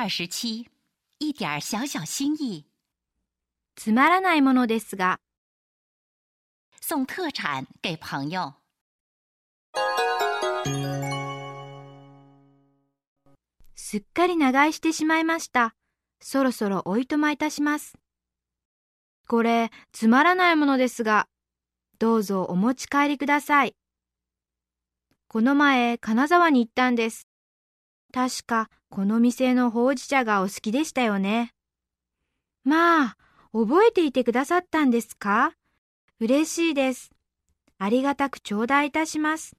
二十七，一点小小心意，つまらないものですが、送特产给朋友。すっかり長居してしまいました。そろそろおいとまいたします。これ、つまらないものですが、どうぞお持ち帰りください。この前、金沢に行ったんです。確か、この店のほうじ茶がお好きでしたよね。まあ、覚えていてくださったんですか？嬉しいです。ありがたく頂戴いたします。